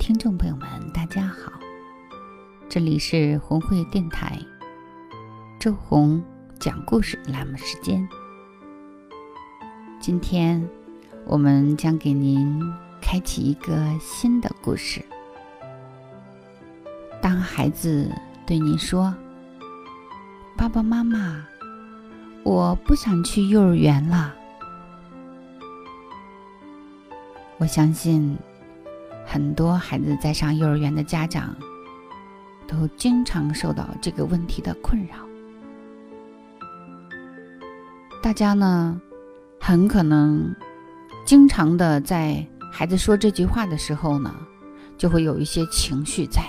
听众朋友们，大家好，这里是红会电台周红讲故事栏目时间。今天我们将给您开启一个新的故事。当孩子对您说：“爸爸妈妈，我不想去幼儿园了。”我相信。很多孩子在上幼儿园的家长，都经常受到这个问题的困扰。大家呢，很可能经常的在孩子说这句话的时候呢，就会有一些情绪在。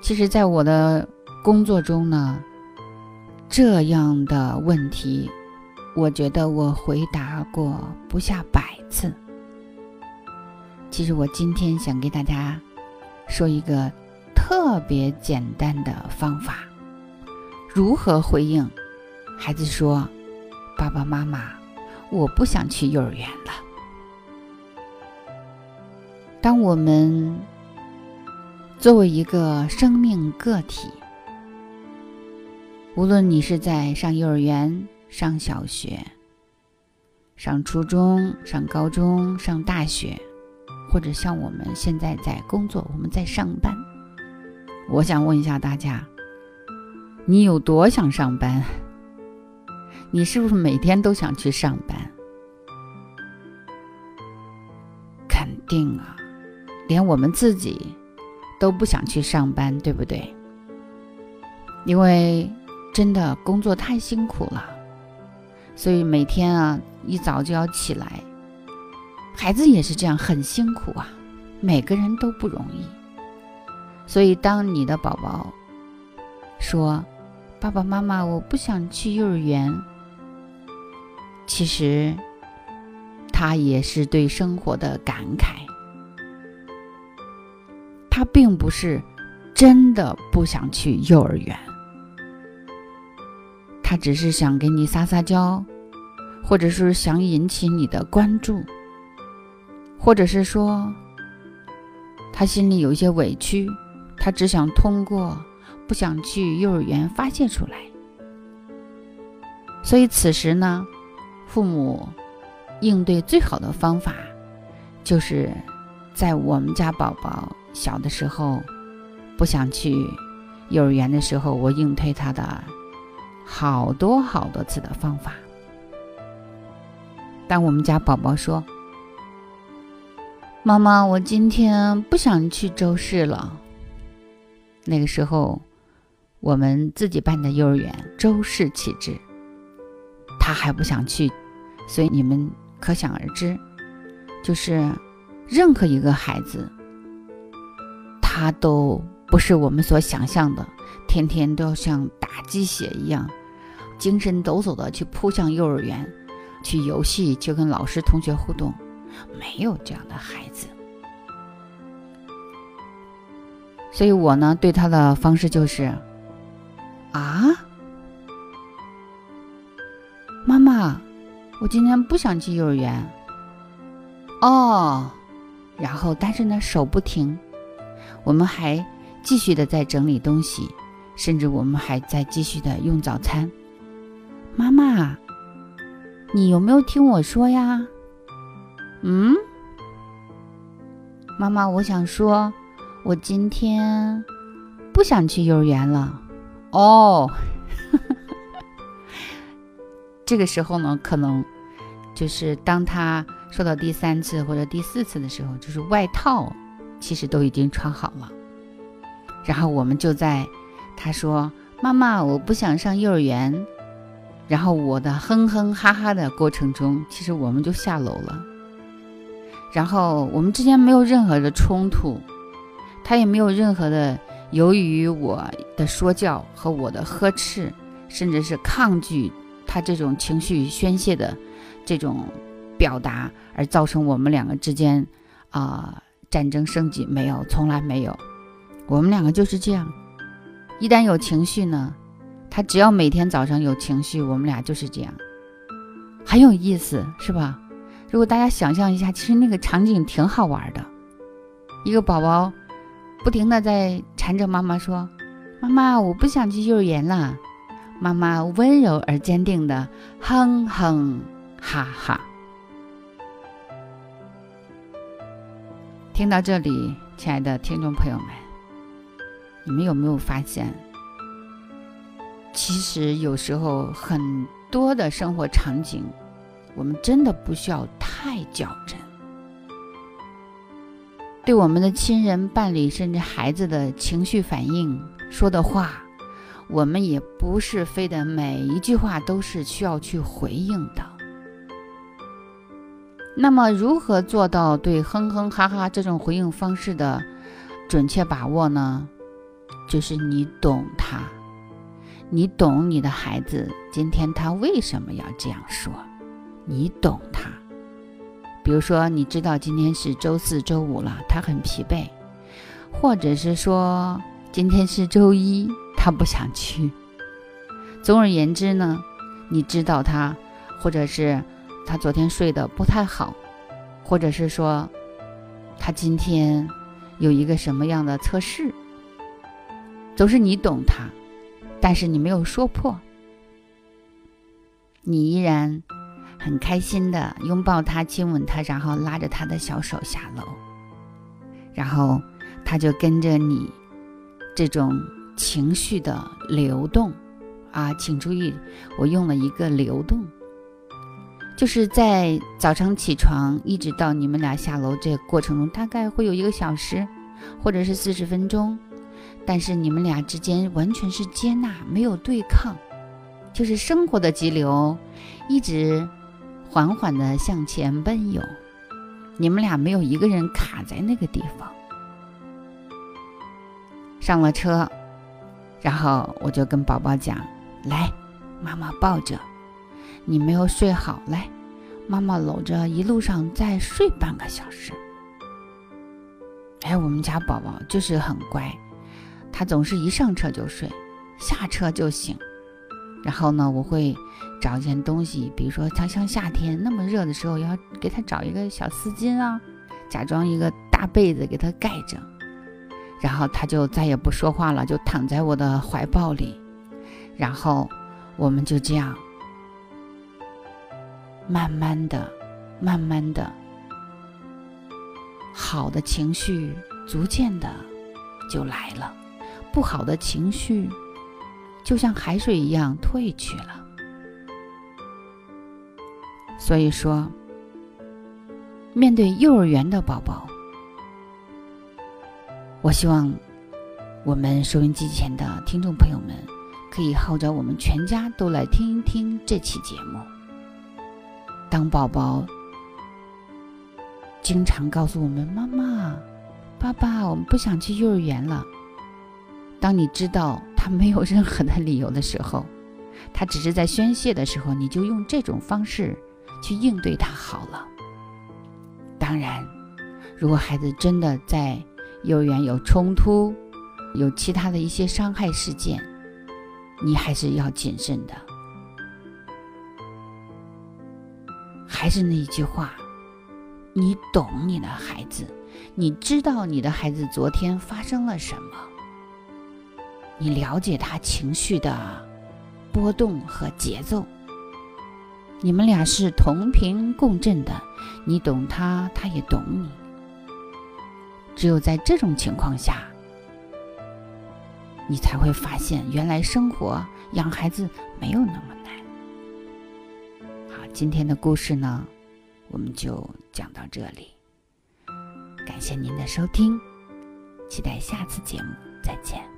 其实，在我的工作中呢，这样的问题。我觉得我回答过不下百次。其实我今天想给大家说一个特别简单的方法，如何回应孩子说：“爸爸妈妈，我不想去幼儿园了。”当我们作为一个生命个体，无论你是在上幼儿园，上小学，上初中，上高中，上大学，或者像我们现在在工作，我们在上班。我想问一下大家，你有多想上班？你是不是每天都想去上班？肯定啊，连我们自己都不想去上班，对不对？因为真的工作太辛苦了。所以每天啊，一早就要起来，孩子也是这样，很辛苦啊，每个人都不容易。所以，当你的宝宝说：“爸爸妈妈，我不想去幼儿园。”其实，他也是对生活的感慨，他并不是真的不想去幼儿园。他只是想给你撒撒娇，或者是想引起你的关注，或者是说他心里有一些委屈，他只想通过不想去幼儿园发泄出来。所以此时呢，父母应对最好的方法，就是在我们家宝宝小的时候不想去幼儿园的时候，我应对他的。好多好多次的方法。当我们家宝宝说：“妈妈，我今天不想去周市了。”那个时候，我们自己办的幼儿园周市启智，他还不想去，所以你们可想而知，就是任何一个孩子，他都不是我们所想象的。天天都要像打鸡血一样，精神抖擞的去扑向幼儿园，去游戏，去跟老师、同学互动，没有这样的孩子。所以我呢，对他的方式就是：啊，妈妈，我今天不想去幼儿园。哦，然后但是呢，手不停，我们还继续的在整理东西。甚至我们还在继续的用早餐。妈妈，你有没有听我说呀？嗯，妈妈，我想说，我今天不想去幼儿园了。哦，这个时候呢，可能就是当他说到第三次或者第四次的时候，就是外套其实都已经穿好了，然后我们就在。他说：“妈妈，我不想上幼儿园。”然后我的哼哼哈哈的过程中，其实我们就下楼了。然后我们之间没有任何的冲突，他也没有任何的由于我的说教和我的呵斥，甚至是抗拒他这种情绪宣泄的这种表达，而造成我们两个之间啊战争升级，没有，从来没有。我们两个就是这样，一旦有情绪呢。他只要每天早上有情绪，我们俩就是这样，很有意思，是吧？如果大家想象一下，其实那个场景挺好玩的。一个宝宝不停的在缠着妈妈说：“妈妈，我不想去幼儿园了。”妈妈温柔而坚定的哼哼哈哈。听到这里，亲爱的听众朋友们，你们有没有发现？其实有时候很多的生活场景，我们真的不需要太较真。对我们的亲人、伴侣，甚至孩子的情绪反应、说的话，我们也不是非得每一句话都是需要去回应的。那么，如何做到对哼哼哈哈这种回应方式的准确把握呢？就是你懂他。你懂你的孩子今天他为什么要这样说？你懂他。比如说，你知道今天是周四周五了，他很疲惫，或者是说今天是周一，他不想去。总而言之呢，你知道他，或者是他昨天睡得不太好，或者是说他今天有一个什么样的测试，总是你懂他。但是你没有说破，你依然很开心的拥抱他、亲吻他，然后拉着他的小手下楼，然后他就跟着你这种情绪的流动啊，请注意，我用了一个流动，就是在早上起床一直到你们俩下楼这个过程中，大概会有一个小时，或者是四十分钟。但是你们俩之间完全是接纳，没有对抗，就是生活的急流，一直缓缓的向前奔涌。你们俩没有一个人卡在那个地方。上了车，然后我就跟宝宝讲：“来，妈妈抱着你，没有睡好，来，妈妈搂着，一路上再睡半个小时。”哎，我们家宝宝就是很乖。他总是一上车就睡，下车就醒。然后呢，我会找一件东西，比如说他像夏天那么热的时候，要给他找一个小丝巾啊，假装一个大被子给他盖着。然后他就再也不说话了，就躺在我的怀抱里。然后我们就这样，慢慢的、慢慢的，好的情绪逐渐的就来了。不好的情绪，就像海水一样退去了。所以说，面对幼儿园的宝宝，我希望我们收音机前的听众朋友们，可以号召我们全家都来听一听这期节目。当宝宝经常告诉我们：“妈妈、爸爸，我们不想去幼儿园了。”当你知道他没有任何的理由的时候，他只是在宣泄的时候，你就用这种方式去应对他好了。当然，如果孩子真的在幼儿园有冲突，有其他的一些伤害事件，你还是要谨慎的。还是那一句话，你懂你的孩子，你知道你的孩子昨天发生了什么。你了解他情绪的波动和节奏，你们俩是同频共振的，你懂他，他也懂你。只有在这种情况下，你才会发现，原来生活养孩子没有那么难。好，今天的故事呢，我们就讲到这里。感谢您的收听，期待下次节目再见。